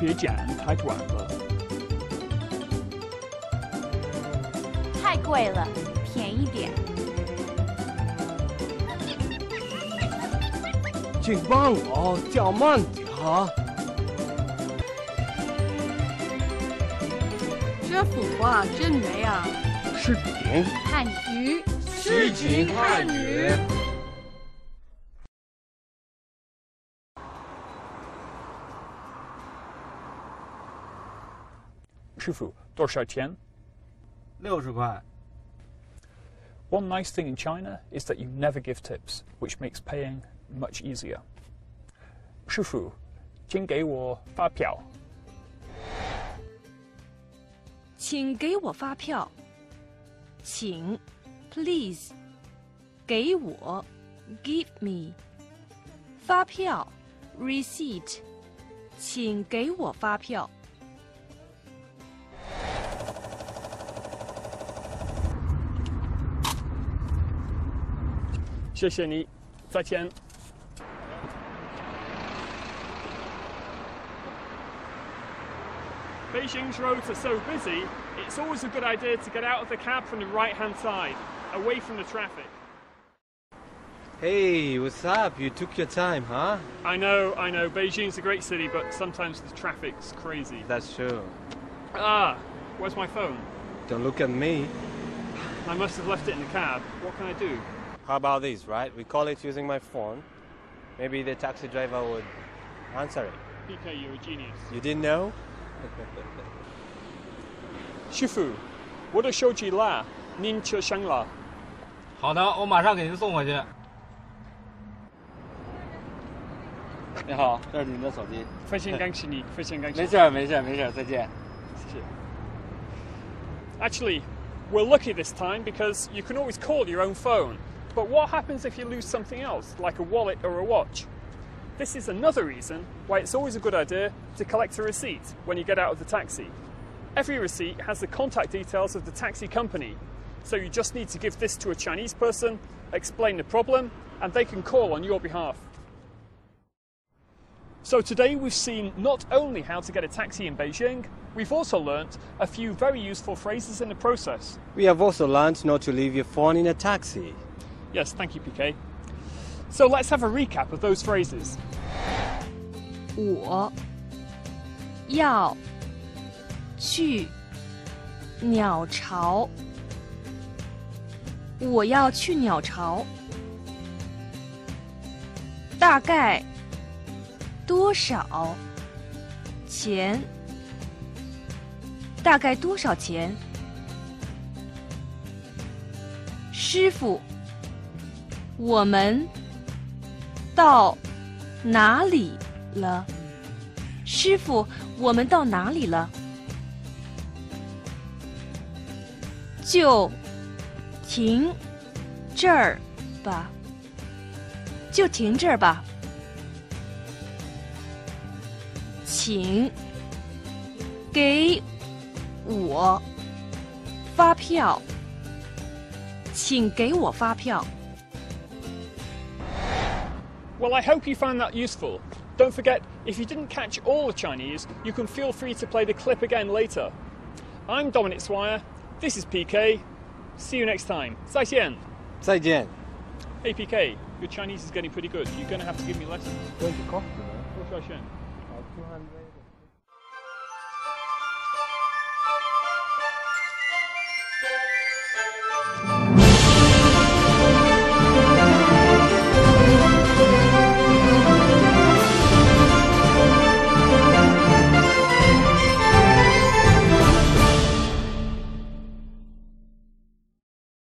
别讲太短了。太贵了，便宜点。请帮我叫慢点啊！这幅画真美啊！视频汉语视频汉语。师傅，多少钱？六十块。 One nice thing in China is that you never give tips, which makes paying much easier. 师傅，请给我发票。请给我发票。请，please，给我，give me。发票，receipt，请给我发票。 谢谢你，再见。Beijing's roads are so busy, it's always a good idea to get out of the cab from the right hand side, away from the traffic. Hey, what's up? You took your time, huh? I know, I know, Beijing's a great city, but sometimes the traffic's crazy. That's true. Ah, where's my phone? Don't look at me. I must have left it in the cab. What can I do? How about this, right? We call it using my phone. Maybe the taxi driver would answer it. PK, you're a genius. You didn't know? 师傅，我的手机啦，您车上了。好的，我马上给您送回去。你好，这是您的手机。非常感谢你，非常感谢。没事儿，没事儿，没事儿，再见。谢谢。Actually, we're lucky this time because you can always call your own phone. But what happens if you lose something else, like a wallet or a watch? This is another reason why it's always a good idea to collect a receipt when you get out of the taxi. Every receipt has the contact details of the taxi company, so you just need to give this to a Chinese person, explain the problem, and they can call on your behalf. So today we've seen not only how to get a taxi in Beijing, we've also learnt a few very useful phrases in the process. We have also learned not to leave your phone in a taxi. Yes, thank you, PK. So let's have a recap of those phrases. 我要去鸟巢。我要去鸟巢。大概多少钱？大概多少钱？师傅， 我们到哪里了？师傅，我们到哪里了？就停这儿吧，就停这儿吧。请给我发票，请给我发票。Well, I hope you found that useful. Don't forget, if you didn't catch all the Chinese, you can feel free to play the clip again later. I'm Dominic Swire. This is PK. See you next time. 再见.再见. Hey PK, your Chinese is getting pretty good. You're going to have to give me lessons. Where's the cost, man? 多少钱? 200.